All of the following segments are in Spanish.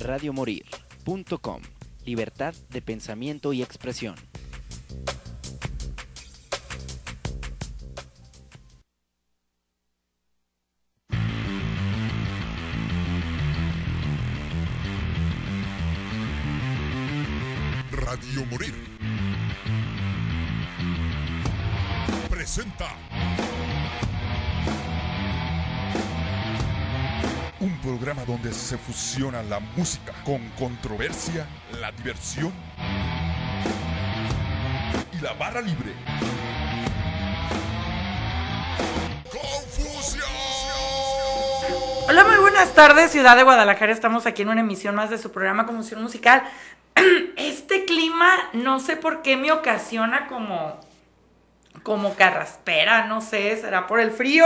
radiomorir.com. Libertad de pensamiento y expresión. Radio Morir. Presenta. Programa donde se fusiona la música con controversia, la diversión y la barra libre. ¡Confusión! Hola, muy buenas tardes, Ciudad de Guadalajara. Estamos aquí en una emisión más de su programa Confusión Musical. Este clima, no sé por qué me ocasiona como, como carraspera, no sé, será por el frío.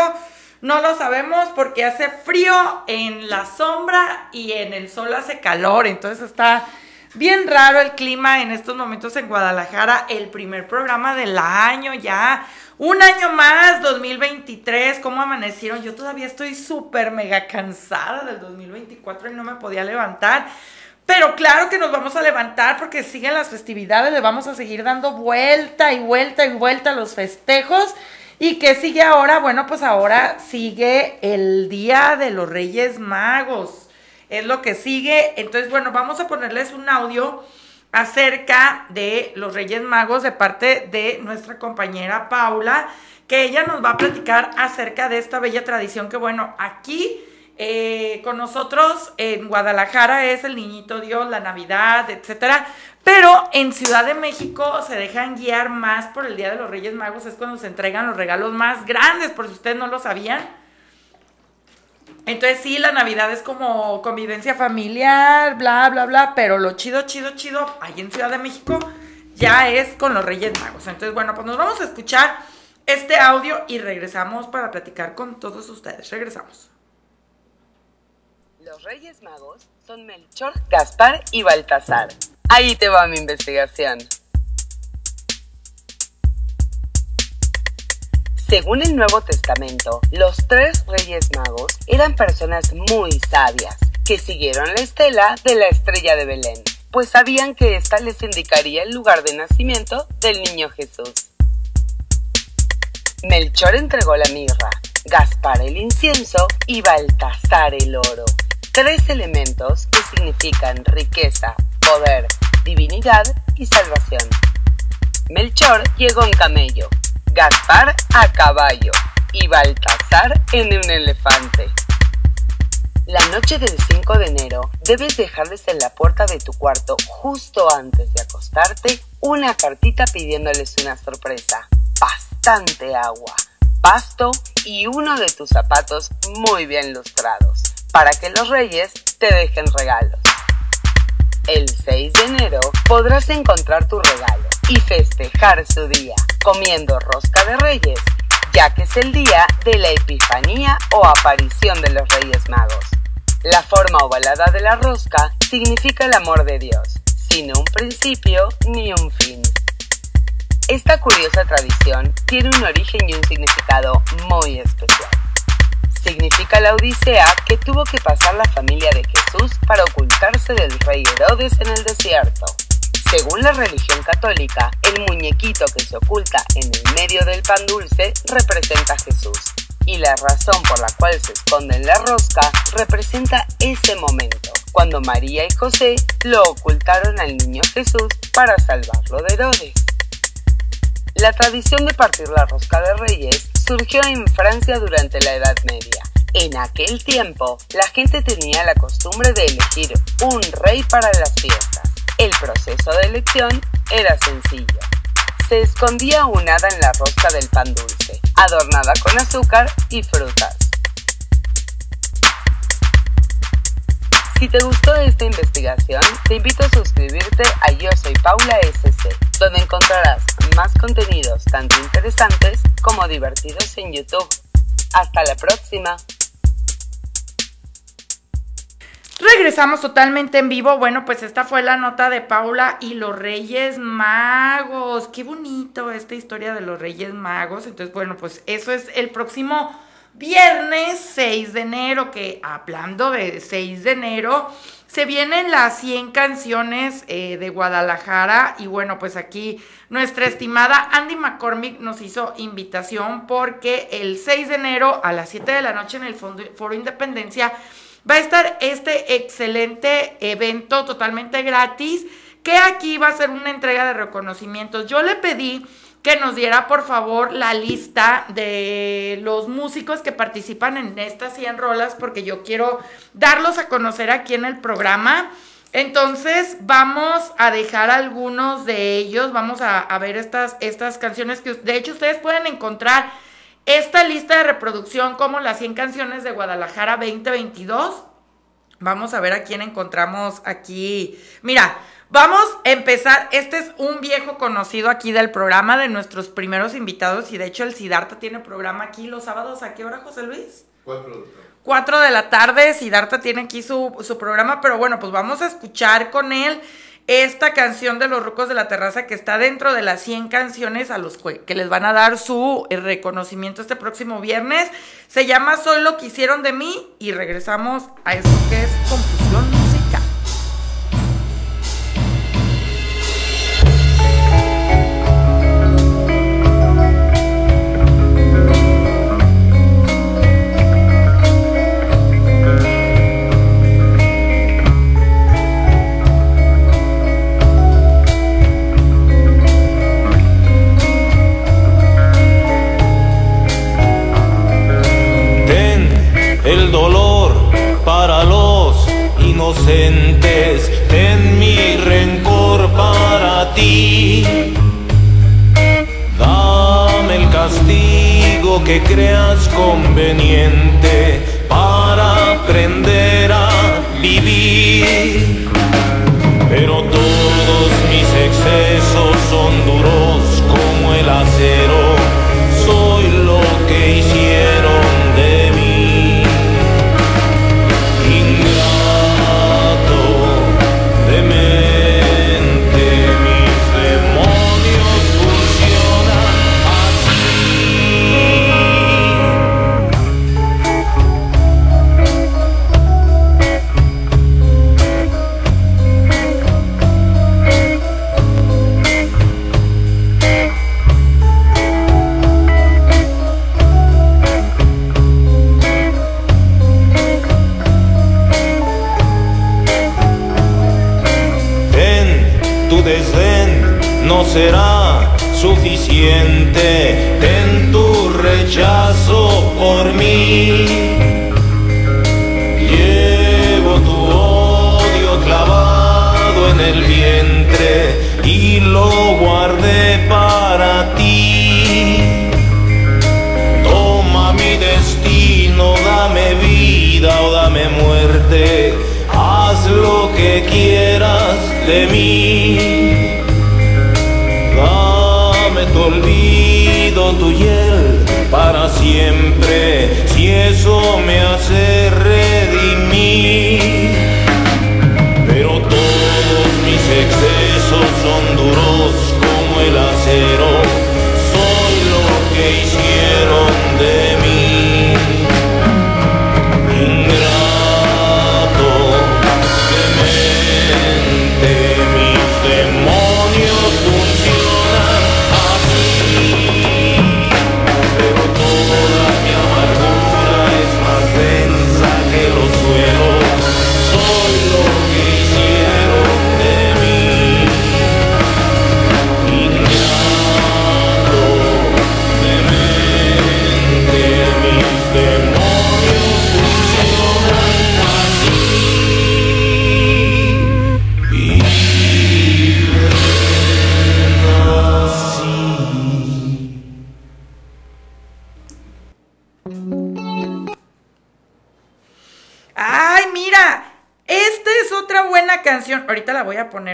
No lo sabemos porque hace frío en la sombra y en el sol hace calor. Entonces está bien raro el clima en estos momentos en Guadalajara. El primer programa del año ya. Un año más, 2023. ¿Cómo amanecieron? Yo todavía estoy súper mega cansada del 2024 y no me podía levantar. Pero claro que nos vamos a levantar porque siguen las festividades, le vamos a seguir dando vuelta y vuelta y vuelta a los festejos. ¿Y qué sigue ahora? Bueno, pues ahora sigue el Día de los Reyes Magos. Es lo que sigue. Entonces, bueno, vamos a ponerles un audio acerca de los Reyes Magos de parte de nuestra compañera Paula, que ella nos va a platicar acerca de esta bella tradición que, bueno, aquí eh, con nosotros en Guadalajara es el Niñito Dios, la Navidad, etcétera. Pero en Ciudad de México se dejan guiar más por el Día de los Reyes Magos, es cuando se entregan los regalos más grandes, por si ustedes no lo sabían. Entonces sí, la Navidad es como convivencia familiar, bla, bla, bla, pero lo chido, chido, chido, ahí en Ciudad de México ya es con los Reyes Magos. Entonces, bueno, pues nos vamos a escuchar este audio y regresamos para platicar con todos ustedes. Regresamos. Los Reyes Magos son Melchor, Gaspar y Baltasar. Ahí te va mi investigación. Según el Nuevo Testamento, los tres Reyes Magos eran personas muy sabias que siguieron la estela de la estrella de Belén, pues sabían que ésta les indicaría el lugar de nacimiento del niño Jesús. Melchor entregó la mirra, Gaspar el incienso y Baltasar el oro tres elementos que significan riqueza, poder, divinidad y salvación. Melchor llegó en camello, Gaspar a caballo y Baltasar en un elefante. La noche del 5 de enero debes dejarles en la puerta de tu cuarto justo antes de acostarte una cartita pidiéndoles una sorpresa, bastante agua, pasto y uno de tus zapatos muy bien lustrados para que los reyes te dejen regalos. El 6 de enero podrás encontrar tu regalo y festejar su día comiendo rosca de reyes, ya que es el día de la epifanía o aparición de los reyes magos. La forma ovalada de la rosca significa el amor de Dios, sin un principio ni un fin. Esta curiosa tradición tiene un origen y un significado muy especial significa la Odisea que tuvo que pasar la familia de Jesús para ocultarse del rey Herodes en el desierto. Según la religión católica, el muñequito que se oculta en el medio del pan dulce representa a Jesús, y la razón por la cual se esconde en la rosca representa ese momento, cuando María y José lo ocultaron al niño Jesús para salvarlo de Herodes. La tradición de partir la rosca de reyes surgió en Francia durante la Edad Media. En aquel tiempo, la gente tenía la costumbre de elegir un rey para las fiestas. El proceso de elección era sencillo. Se escondía un hada en la rosca del pan dulce, adornada con azúcar y frutas. Si te gustó esta investigación, te invito a suscribirte a Yo Soy Paula SC, donde encontrarás más contenidos tanto interesantes como divertidos en YouTube. Hasta la próxima. Regresamos totalmente en vivo. Bueno, pues esta fue la nota de Paula y los Reyes Magos. Qué bonito esta historia de los Reyes Magos. Entonces, bueno, pues eso es el próximo viernes 6 de enero, que hablando de 6 de enero, se vienen las 100 canciones eh, de Guadalajara y bueno, pues aquí nuestra estimada Andy McCormick nos hizo invitación porque el 6 de enero a las 7 de la noche en el Foro Independencia va a estar este excelente evento totalmente gratis que aquí va a ser una entrega de reconocimientos. Yo le pedí que nos diera por favor la lista de los músicos que participan en estas 100 rolas porque yo quiero darlos a conocer aquí en el programa. Entonces vamos a dejar algunos de ellos, vamos a, ver estas, estas canciones que de hecho ustedes pueden encontrar esta lista de reproducción como las 100 canciones de Guadalajara 2022. Vamos a ver a quién encontramos aquí. Mira, Vamos a empezar. Este es un viejo conocido aquí del programa de nuestros primeros invitados. Y de hecho, el Sidarta tiene programa aquí los sábados. ¿A qué hora, José Luis? Cuatro. Cuatro de la tarde. Sidarta tiene aquí su, su programa. Pero bueno, pues vamos a escuchar con él esta canción de los rucos de la terraza que está dentro de las 100 canciones a los que les van a dar su reconocimiento este próximo viernes. Se llama Soy lo que hicieron de mí y regresamos a eso que es confusión duros como el acero, soy lo que hicieron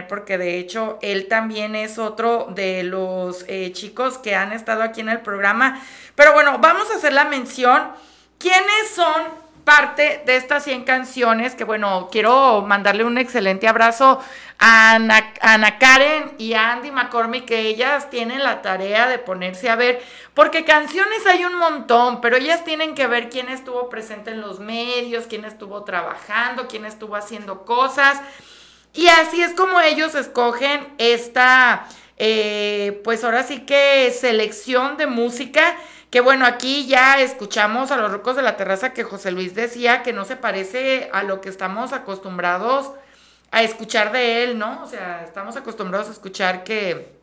porque de hecho él también es otro de los eh, chicos que han estado aquí en el programa. Pero bueno, vamos a hacer la mención. ¿Quiénes son parte de estas 100 canciones, que bueno, quiero mandarle un excelente abrazo a Ana, Karen y a Andy McCormick, que ellas tienen la tarea de ponerse a ver, porque canciones hay un montón, pero ellas tienen que ver quién estuvo presente en los medios, quién estuvo trabajando, quién estuvo haciendo cosas. Y así es como ellos escogen esta, eh, pues ahora sí que selección de música que bueno, aquí ya escuchamos a los rocos de la terraza que José Luis decía que no se parece a lo que estamos acostumbrados a escuchar de él, ¿no? O sea, estamos acostumbrados a escuchar que,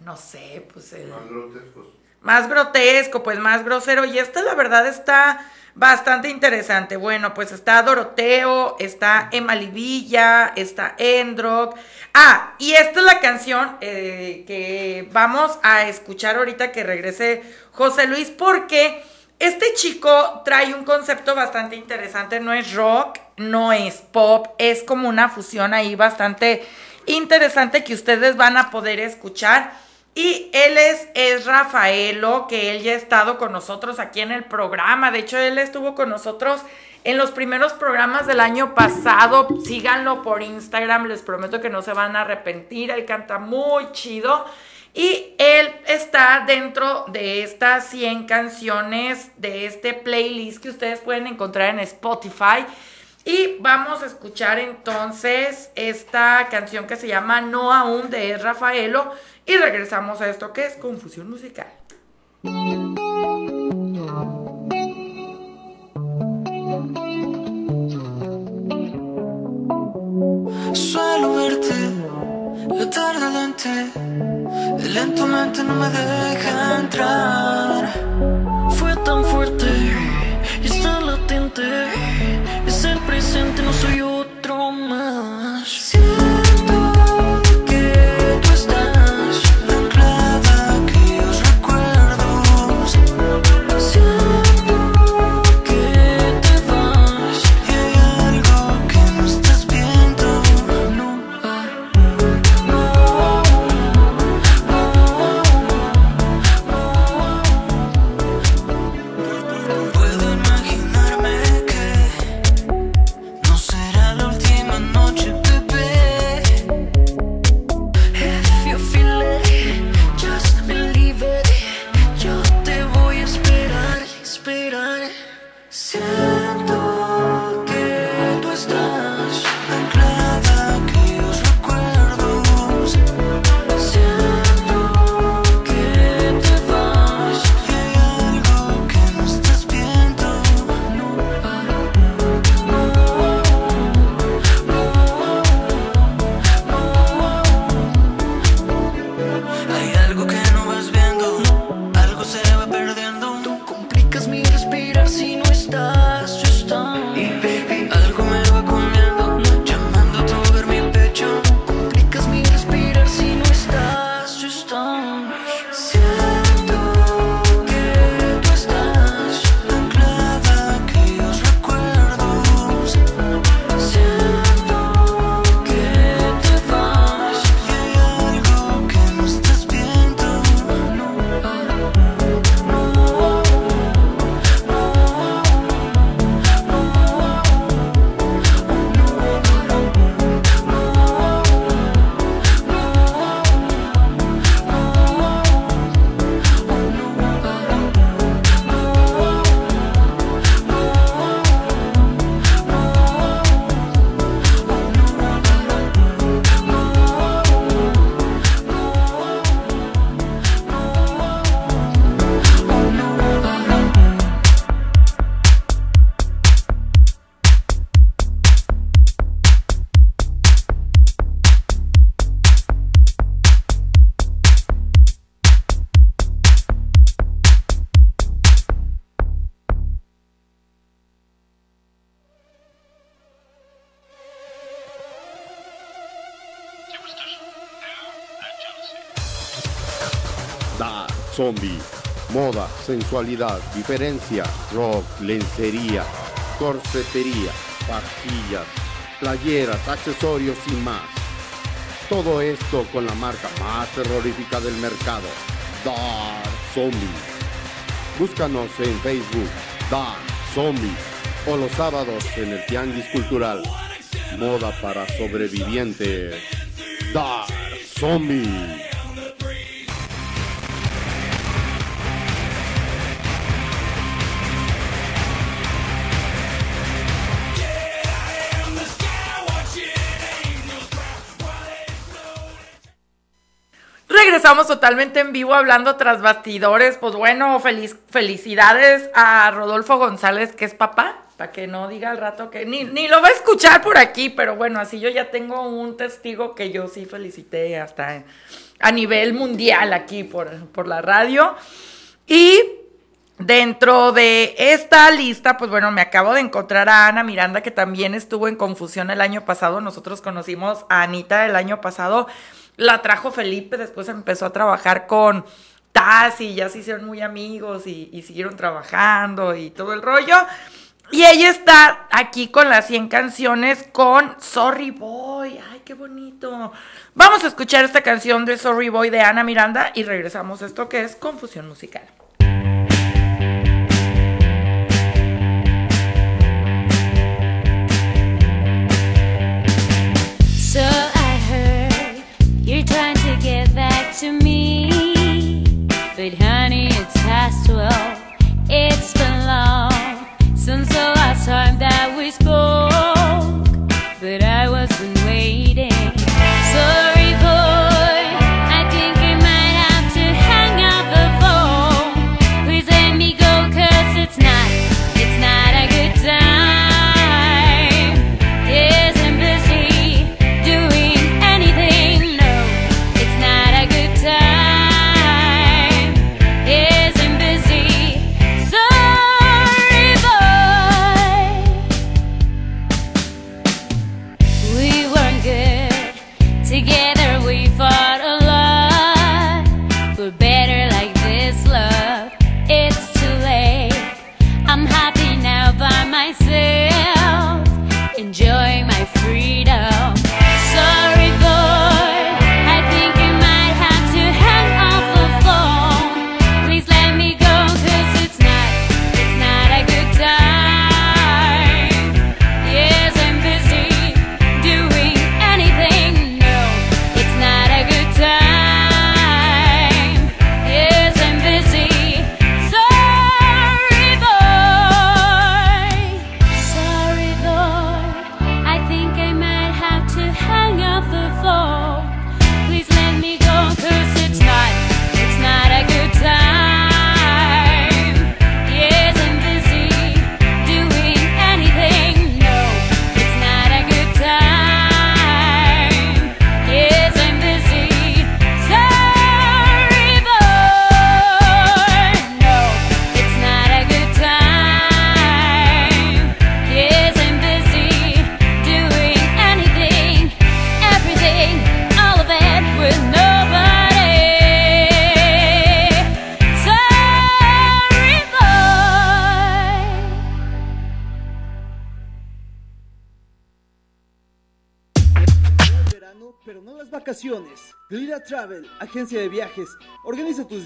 no sé, pues el... Más grotesco. Más grotesco, pues más grosero. Y este la verdad está bastante interesante. Bueno, pues está Doroteo, está Emma Livilla, está Endrock. Ah, y esta es la canción eh, que vamos a escuchar ahorita que regrese José Luis, porque este chico trae un concepto bastante interesante. No es rock, no es pop, es como una fusión ahí bastante interesante que ustedes van a poder escuchar. Y él es, es Rafaelo, que él ya ha estado con nosotros aquí en el programa. De hecho, él estuvo con nosotros en los primeros programas del año pasado. Síganlo por Instagram, les prometo que no se van a arrepentir. Él canta muy chido. Y él está dentro de estas 100 canciones de este playlist que ustedes pueden encontrar en Spotify. Y vamos a escuchar entonces esta canción que se llama No aún de Rafaelo. Y regresamos a esto que es confusión musical. Suelo verte la tarde lente, lentamente no me deja entrar. Fue tan fuerte y está latente, presente, no soy otro mi respirar si no estás? Moda, sensualidad, diferencia, rock, lencería, corsetería, pastillas, playeras, accesorios y más. Todo esto con la marca más terrorífica del mercado, Dark Zombie. Búscanos en Facebook, Dark Zombie o los sábados en el Tianguis Cultural. Moda para sobrevivientes. Dark Zombie. Regresamos totalmente en vivo hablando tras bastidores. Pues bueno, feliz, felicidades a Rodolfo González, que es papá, para que no diga al rato que ni, ni lo va a escuchar por aquí, pero bueno, así yo ya tengo un testigo que yo sí felicité hasta a nivel mundial aquí por, por la radio. Y Dentro de esta lista, pues bueno, me acabo de encontrar a Ana Miranda, que también estuvo en confusión el año pasado. Nosotros conocimos a Anita el año pasado la trajo Felipe, después empezó a trabajar con Taz y ya se hicieron muy amigos y, siguieron trabajando y todo el rollo. Y ella está aquí con las 100 canciones con Sorry Boy. Ay, qué bonito. Vamos a escuchar esta canción de Sorry Boy de Ana Miranda y regresamos a esto que es Confusión Musical. To get back to me. But honey, it's past twelve. It's been long since the last time that we spoke. But I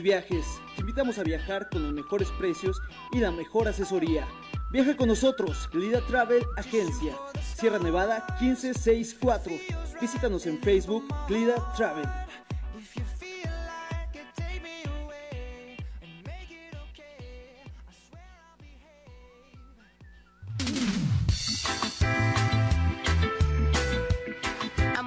viajes. Te invitamos a viajar con los mejores precios y la mejor asesoría. Viaja con nosotros, Glida Travel Agencia. Sierra Nevada 1564. Visítanos en Facebook, Glida Travel.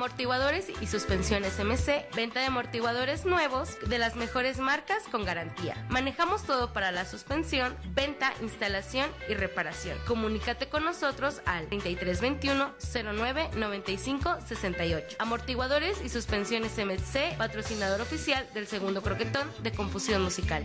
Amortiguadores y suspensiones MC, venta de amortiguadores nuevos de las mejores marcas con garantía. Manejamos todo para la suspensión, venta, instalación y reparación. Comunícate con nosotros al 3321 09 95 68. Amortiguadores y suspensiones MC, patrocinador oficial del segundo croquetón de Confusión Musical.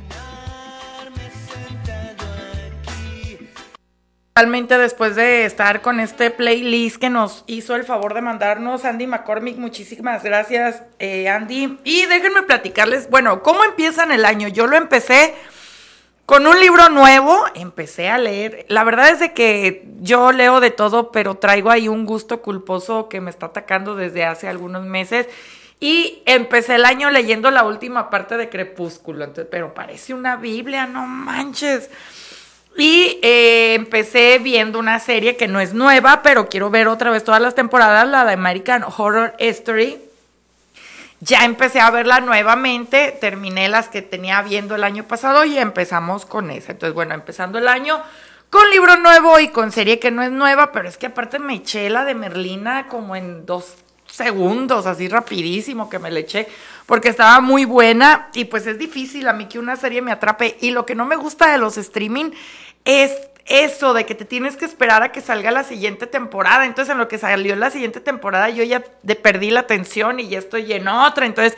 Realmente después de estar con este playlist que nos hizo el favor de mandarnos Andy McCormick, muchísimas gracias eh, Andy. Y déjenme platicarles, bueno, ¿cómo empiezan el año? Yo lo empecé con un libro nuevo, empecé a leer. La verdad es de que yo leo de todo, pero traigo ahí un gusto culposo que me está atacando desde hace algunos meses. Y empecé el año leyendo la última parte de Crepúsculo, pero parece una Biblia, no manches. Y eh, empecé viendo una serie que no es nueva, pero quiero ver otra vez todas las temporadas, la de American Horror Story. Ya empecé a verla nuevamente, terminé las que tenía viendo el año pasado y empezamos con esa. Entonces, bueno, empezando el año con libro nuevo y con serie que no es nueva, pero es que aparte me eché la de Merlina como en dos segundos, así rapidísimo que me le eché, porque estaba muy buena y pues es difícil a mí que una serie me atrape. Y lo que no me gusta de los streaming es eso de que te tienes que esperar a que salga la siguiente temporada. Entonces, en lo que salió la siguiente temporada, yo ya perdí la atención y ya estoy en otra. Entonces,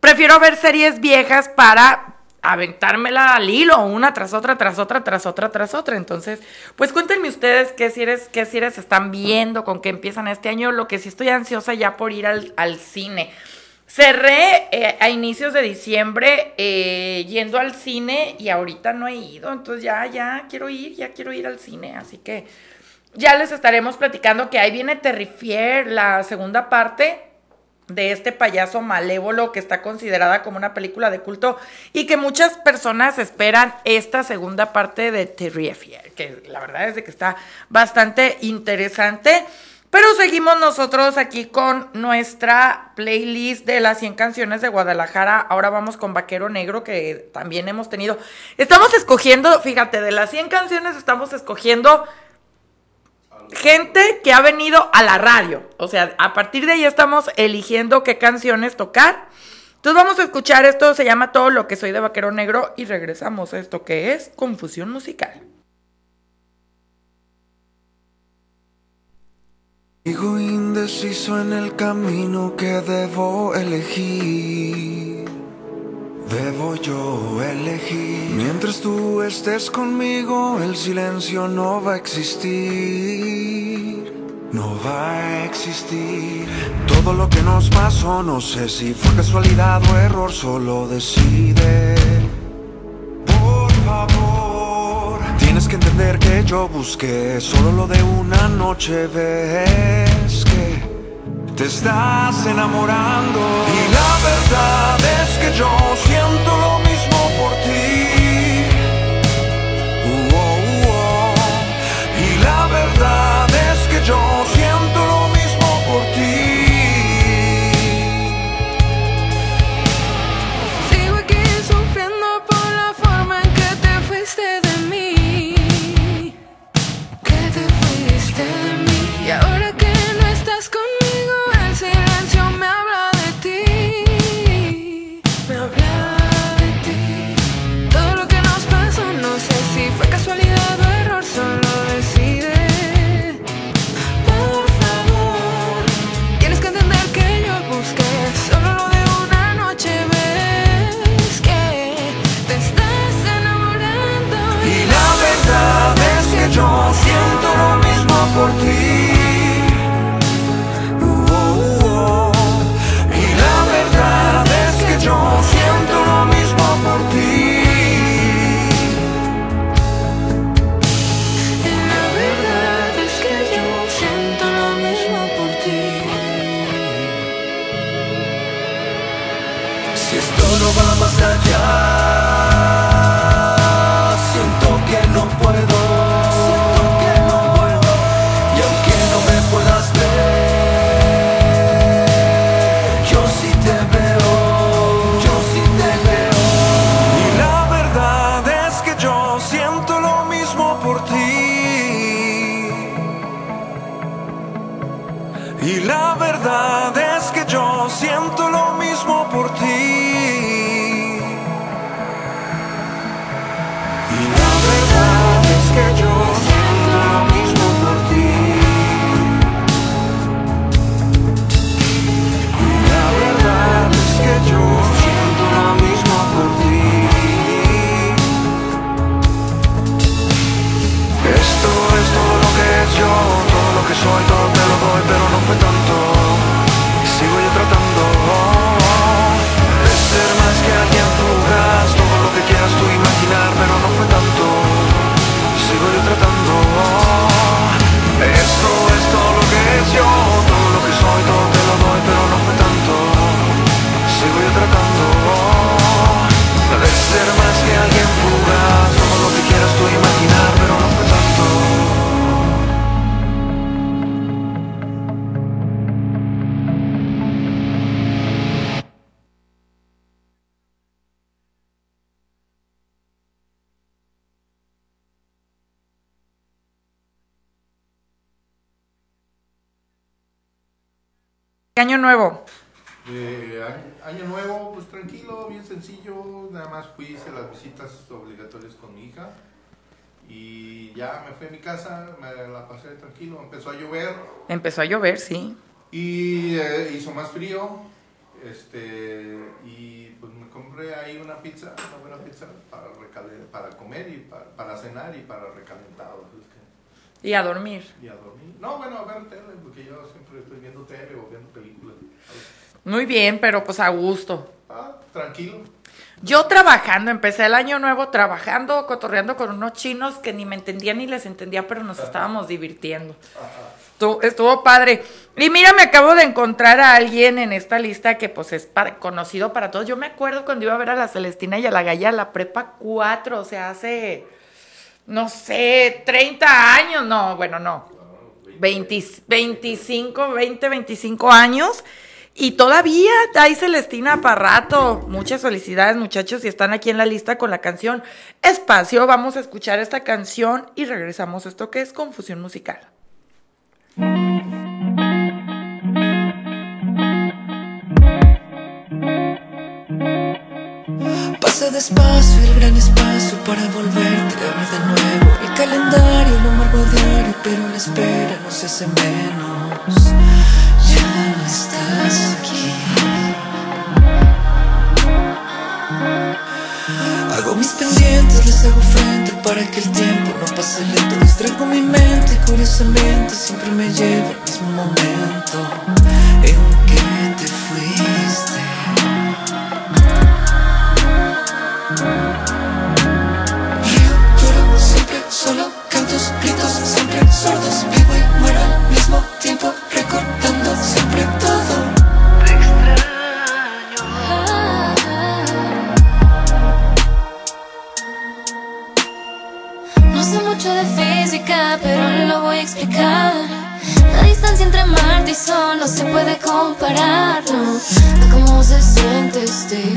prefiero ver series viejas para aventármela al hilo, una tras otra, tras otra, tras otra, tras otra. Entonces, pues cuéntenme ustedes qué series, qué series están viendo, con qué empiezan este año. Lo que sí estoy ansiosa ya por ir al, al cine. Cerré eh, a inicios de diciembre eh, yendo al cine y ahorita no he ido, entonces ya, ya quiero ir, ya quiero ir al cine, así que ya les estaremos platicando que ahí viene Terrifier, la segunda parte de este payaso malévolo que está considerada como una película de culto y que muchas personas esperan esta segunda parte de Terrifier, que la verdad es de que está bastante interesante. Pero seguimos nosotros aquí con nuestra playlist de las 100 canciones de Guadalajara. Ahora vamos con Vaquero Negro, que también hemos tenido. Estamos escogiendo, fíjate, de las 100 canciones estamos escogiendo gente que ha venido a la radio. O sea, a partir de ahí estamos eligiendo qué canciones tocar. Entonces vamos a escuchar esto, se llama Todo lo que soy de Vaquero Negro y regresamos a esto que es Confusión Musical. Sigo indeciso en el camino que debo elegir. Debo yo elegir. Mientras tú estés conmigo, el silencio no va a existir. No va a existir. Todo lo que nos pasó, no sé si fue casualidad o error, solo decide. Por favor, tienes que entender que yo busqué solo lo de una noche. Ves que te estás enamorando. Y la verdad es que yo soy, todo te lo doy, pero no fue tanto. ser más que alguien fugaz Somos lo que quieras tú imaginar, pero no fue tanto Año nuevo. Eh, año, nuevo, pues tranquilo, bien sencillo. Nada más fui, hice las visitas obligatorias con mi hija. Y ya me fui a mi casa, me la pasé tranquilo. Empezó a llover Empezó a llover, sí. y eh, hizo más frío. Este, y pues me compré ahí una pizza, una buena pizza para, para comer y para, para cenar y para recalentado. que- Y a dormir. y a dormir. No, bueno, a ver tele, porque yo siempre estoy viendo tele o viendo películas. Muy bien, pero pues a gusto. Ah, tranquilo. Yo trabajando, empecé el año nuevo trabajando, cotorreando con unos chinos que ni me entendía ni les entendía, pero nos estábamos divirtiendo. Estuvo, estuvo padre. Y mira, me acabo de encontrar a alguien en esta lista que pues es conocido para todos. Yo me acuerdo cuando iba a ver a la Celestina y a la Gaya a la prepa 4, o sea, hace, no sé, 30 años, no, bueno, no, 20 25, 20, 25 años. Y todavía hay Celestina para rato. Muchas felicidades, muchachos, si están aquí en la lista con la canción Espacio. Vamos a escuchar esta canción y regresamos a esto que es Confusión Musical. Pasa despacio el gran espacio para volverte a ver de nuevo. El calendario lo marco diario, pero la espera no se hace menos. Estás aquí. Hago mis pendientes, les hago frente para que el tiempo no pase lento. Distraigo mi mente y curiosamente siempre me lleva al mismo momento en que te fuiste. Lloro siempre solo, cantos, gritos siempre sordos Vivo y muero al mismo tiempo, recordando siempre todo No sé mucho de física, pero lo voy a explicar. La distancia entre Marte y Sol no se puede comparar, no. A cómo se siente este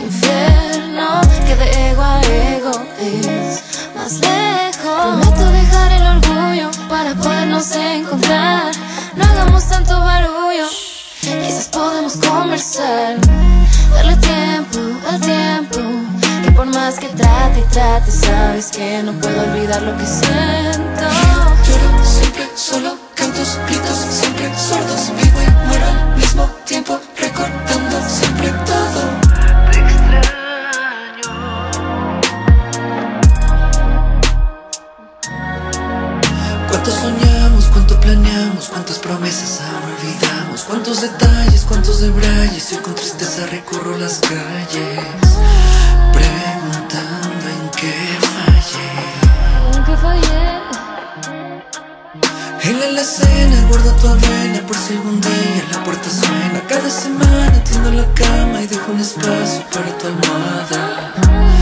infierno que de ego a ego es más lejos. Prometo dejar el orgullo para podernos encontrar. No hagamos tanto barullo, quizás podemos conversar. Darle tiempo al tiempo. Que por más que trate y trate, sabes que no puedo olvidar lo que siento. Lloro siempre solo, cantos, gritos siempre sordos Vivo y muero al mismo tiempo, cuántas promesas ahora olvidamos, cuántos detalles, cuántos debrayes, hoy con tristeza recorro las calles, preguntando en qué fallé. ¿En qué fallé? En la alacena guardo tu avena por si algún día la puerta suena. Cada semana tiendo la cama y dejo un espacio para tu almohada.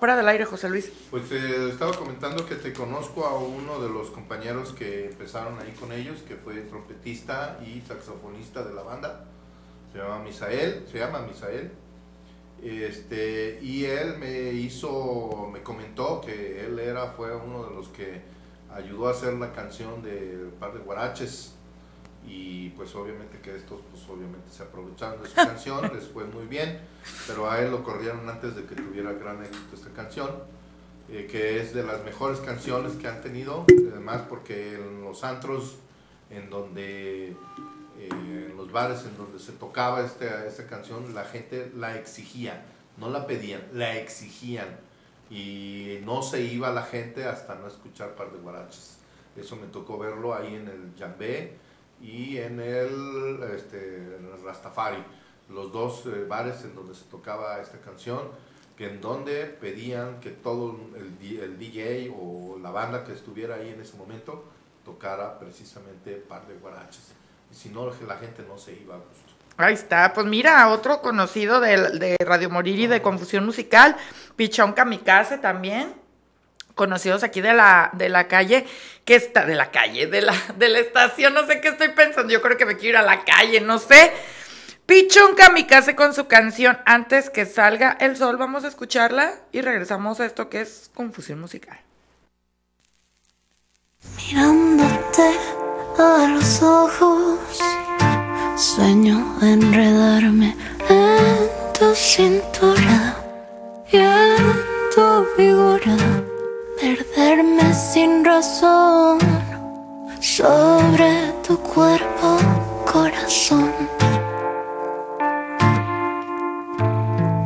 Fuera del aire, José Luis. Pues eh, estaba comentando que te conozco a uno de los compañeros que empezaron ahí con ellos, que fue trompetista y saxofonista de la banda. Se llama Misael, se llama Misael. Este, y él me hizo, me comentó que él era, fue uno de los que ayudó a hacer la canción de Par de Guaraches. Y pues obviamente que estos pues obviamente se aprovecharon de su canción, les fue muy bien, pero a él lo corrieron antes de que tuviera gran éxito esta canción, eh, que es de las mejores canciones que han tenido, además porque en los antros en donde, eh, en los bares en donde se tocaba este, esta canción, la gente la exigía, no la pedían, la exigían, y no se iba la gente hasta no escuchar Par de Guaraches. Eso me tocó verlo ahí en el Jambé y en el, este, en el Rastafari, los dos eh, bares en donde se tocaba esta canción, que en donde pedían que todo el, el DJ o la banda que estuviera ahí en ese momento tocara precisamente par de guaraches. Y si no, la gente no se iba a gusto. Ahí está, pues mira, otro conocido de, de Radio Morir y de Confusión Musical, Pichón Kamikaze también, conocidos aquí de la, de la calle, que está, de la calle, de la, de la estación, no sé qué estoy pensando, yo creo que me quiero ir a la calle, no sé. Pichón Kamikaze con su canción Antes que salga el sol, vamos a escucharla y regresamos a esto que es Confusión Musical. Mirándote a los ojos, sueño enredarme en tu cintura y en tu figura, perderme sin razón sobre tu cuerpo, corazón.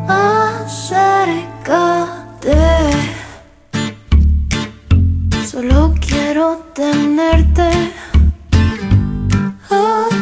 Acércate. Solo quiero tenerte aquí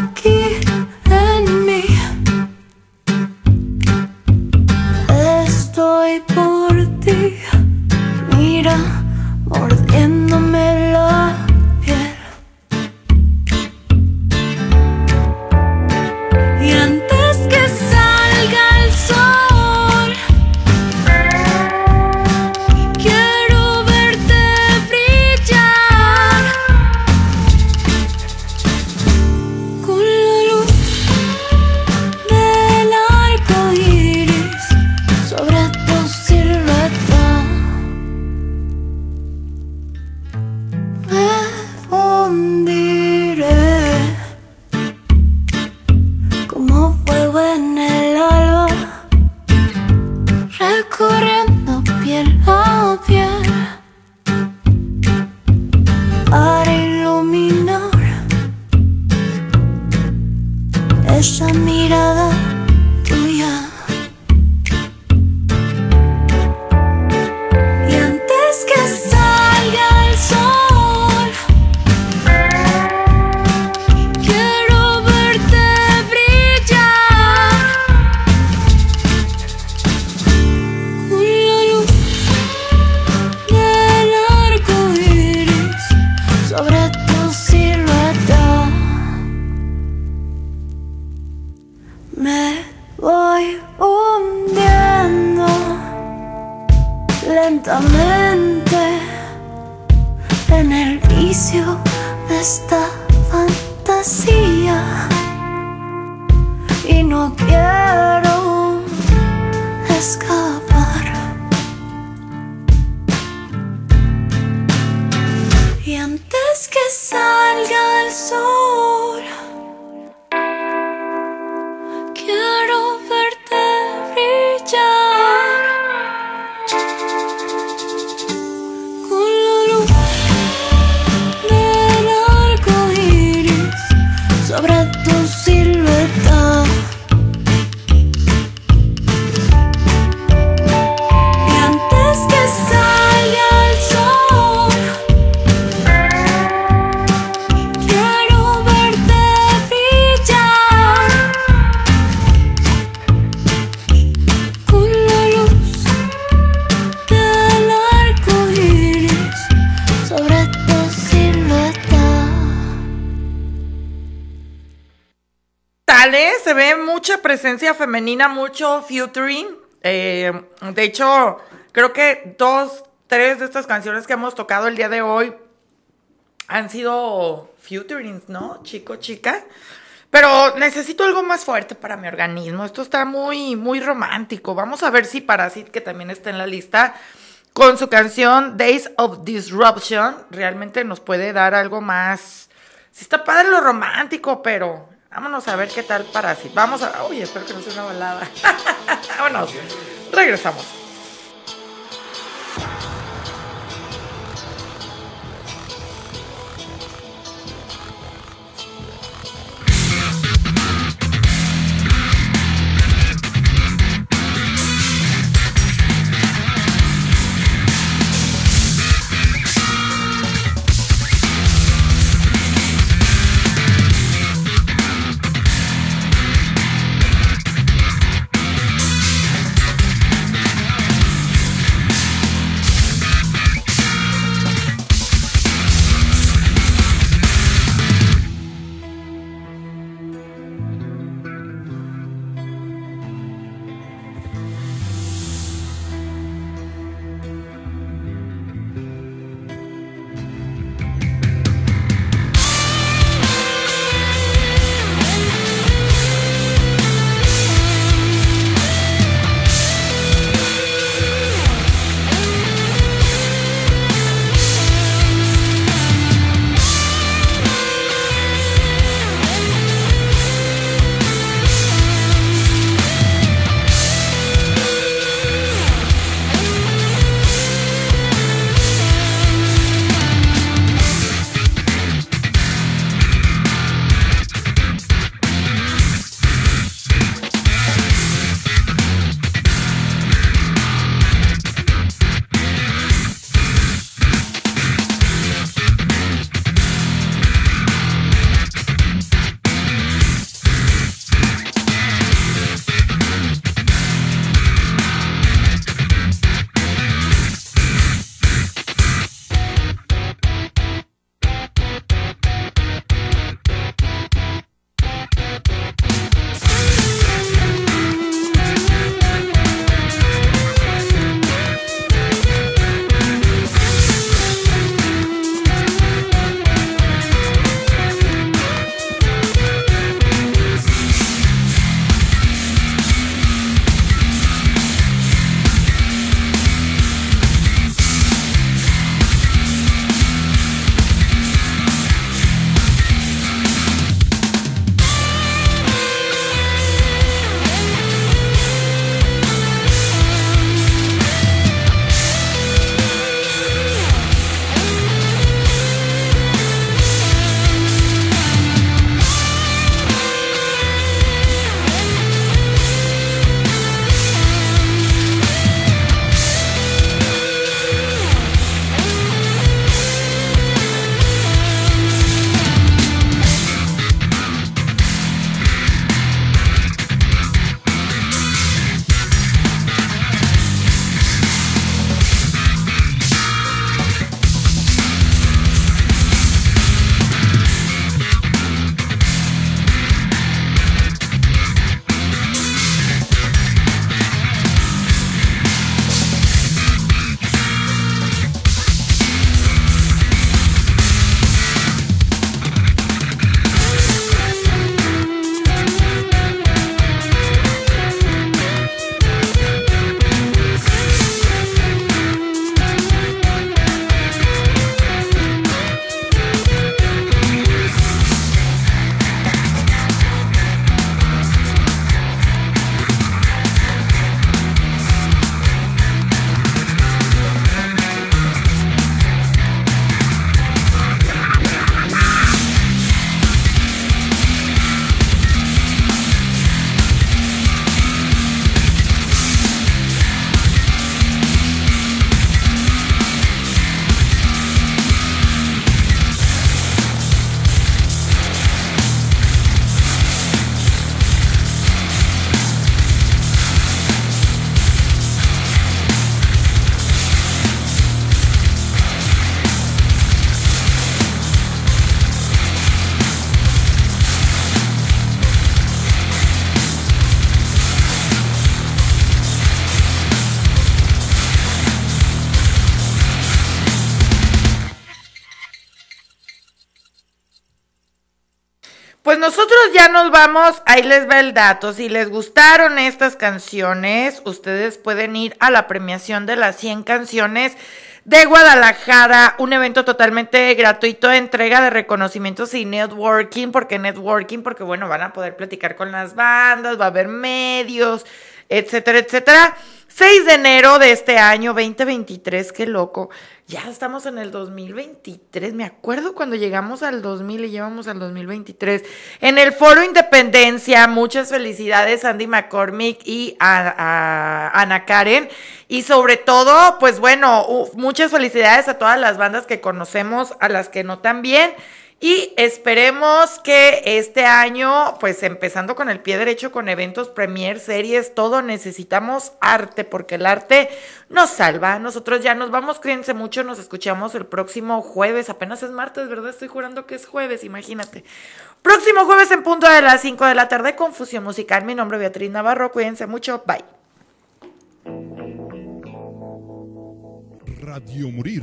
femenina, mucho featuring. Eh, de hecho, creo que dos, tres de estas canciones que hemos tocado el día de hoy han sido featurings, ¿no? Chico, chica. Pero necesito algo más fuerte para mi organismo. Esto está muy, muy romántico. Vamos a ver si Parasit, que también está en la lista, con su canción Days of Disruption, realmente nos puede dar algo más. Sí está padre lo romántico, pero vámonos a ver qué tal Parasit. Vamos a. Uy, espero que no sea una balada. vámonos. Regresamos. Nosotros ya nos vamos, ahí les va el dato. Si les gustaron estas canciones, ustedes pueden ir a la premiación de las 100 canciones de Guadalajara, un evento totalmente gratuito de entrega de reconocimientos y networking, porque networking, porque bueno, van a poder platicar con las bandas, va a haber medios, etcétera, etcétera. 6 de enero de este año 2023, qué loco. Ya estamos en el 2023. Me acuerdo cuando llegamos al 2000 y llevamos al 2023. En el Foro Independencia, muchas felicidades Andy McCormick y Ana Karen. Y sobre todo, pues bueno, muchas felicidades a todas las bandas que conocemos, a las que no también. Y esperemos que este año, pues empezando con el pie derecho, con eventos, premier, series, todo, necesitamos arte, porque el arte nos salva. Nosotros ya nos vamos, cuídense mucho, nos escuchamos el próximo jueves, apenas es martes, ¿verdad? Estoy jurando que es jueves, imagínate. Próximo jueves en punto de las 5 de la tarde, Confusión Musical. Mi nombre es Beatriz Navarro, cuídense mucho, bye. Radio Morir.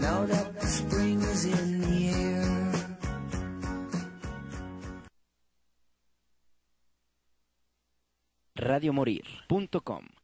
Now that the spring is in the air. radiomorir.com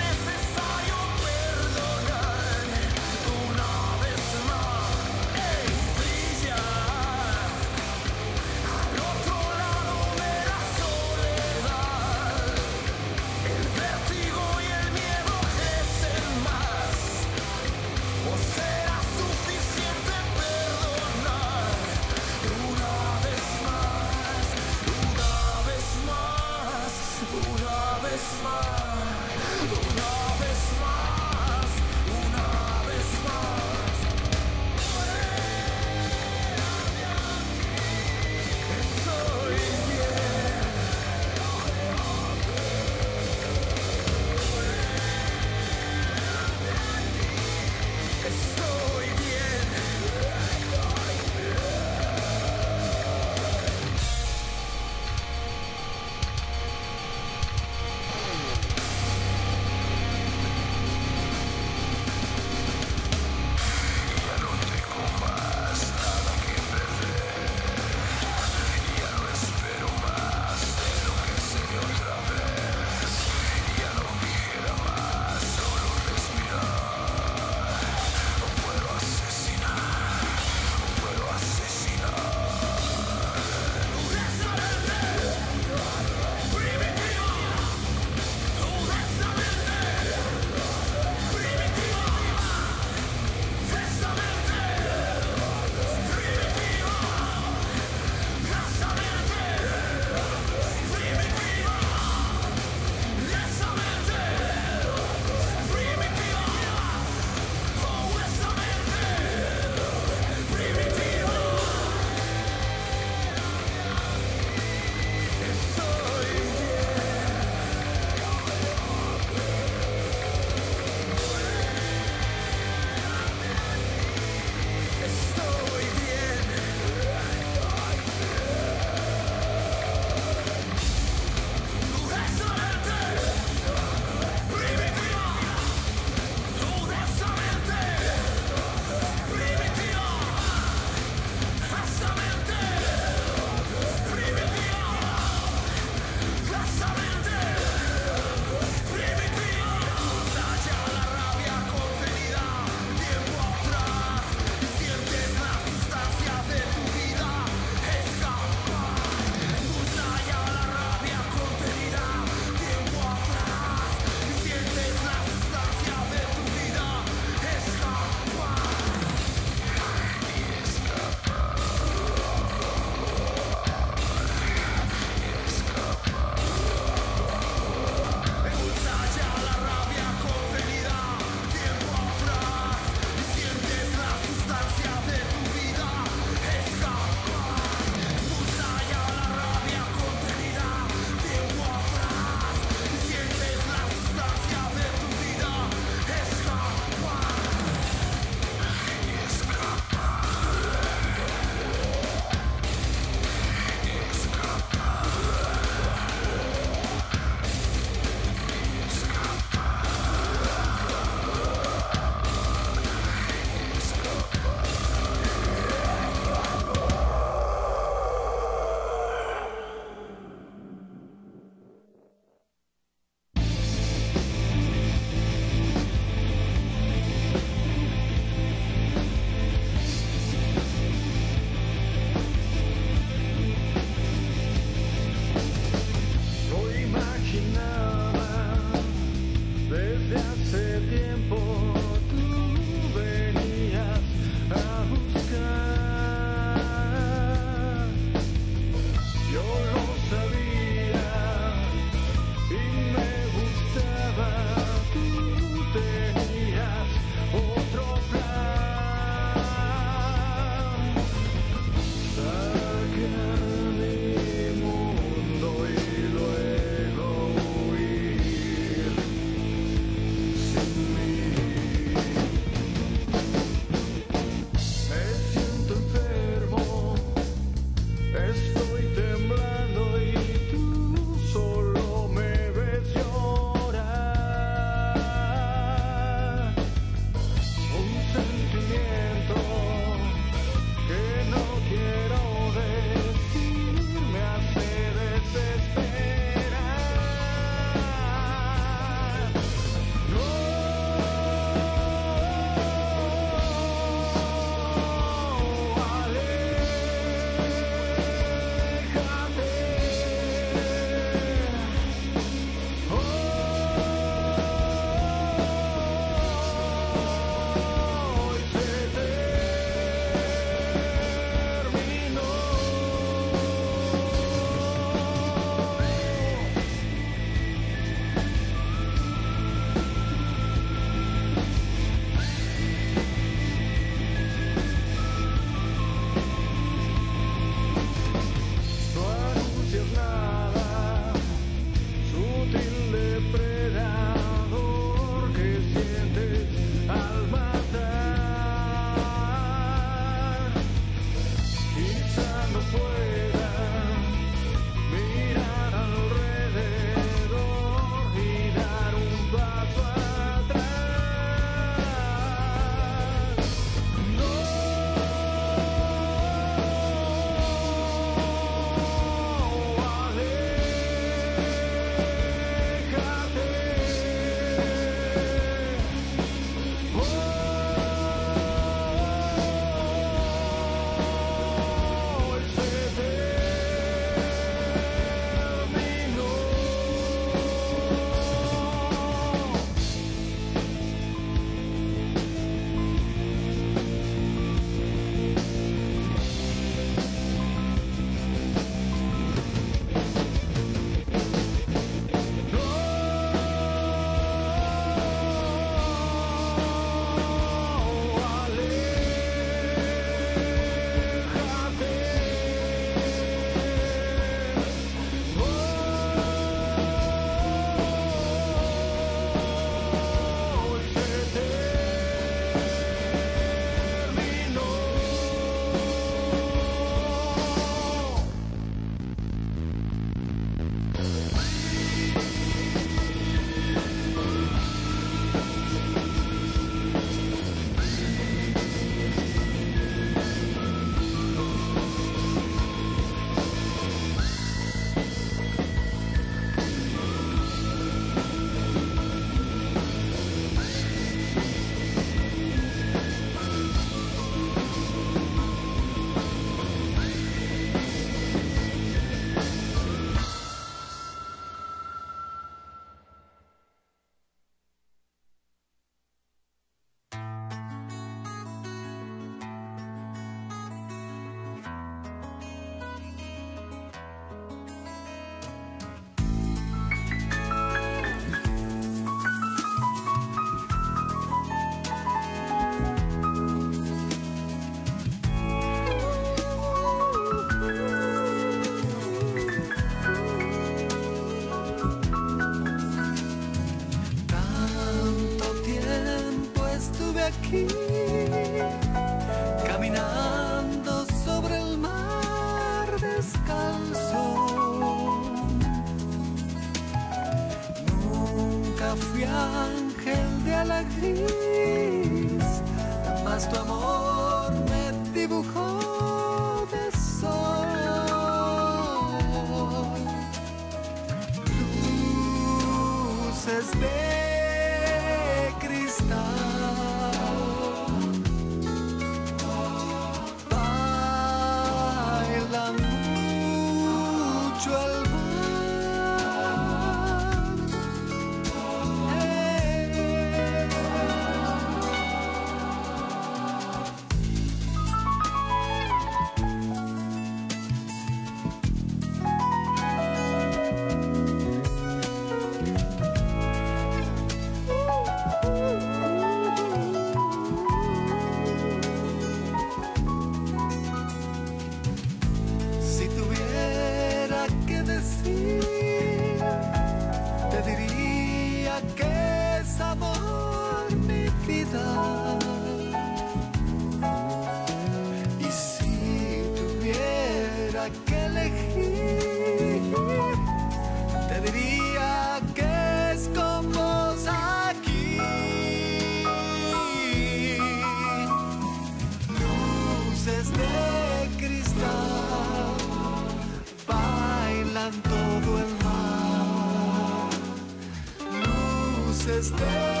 Luces de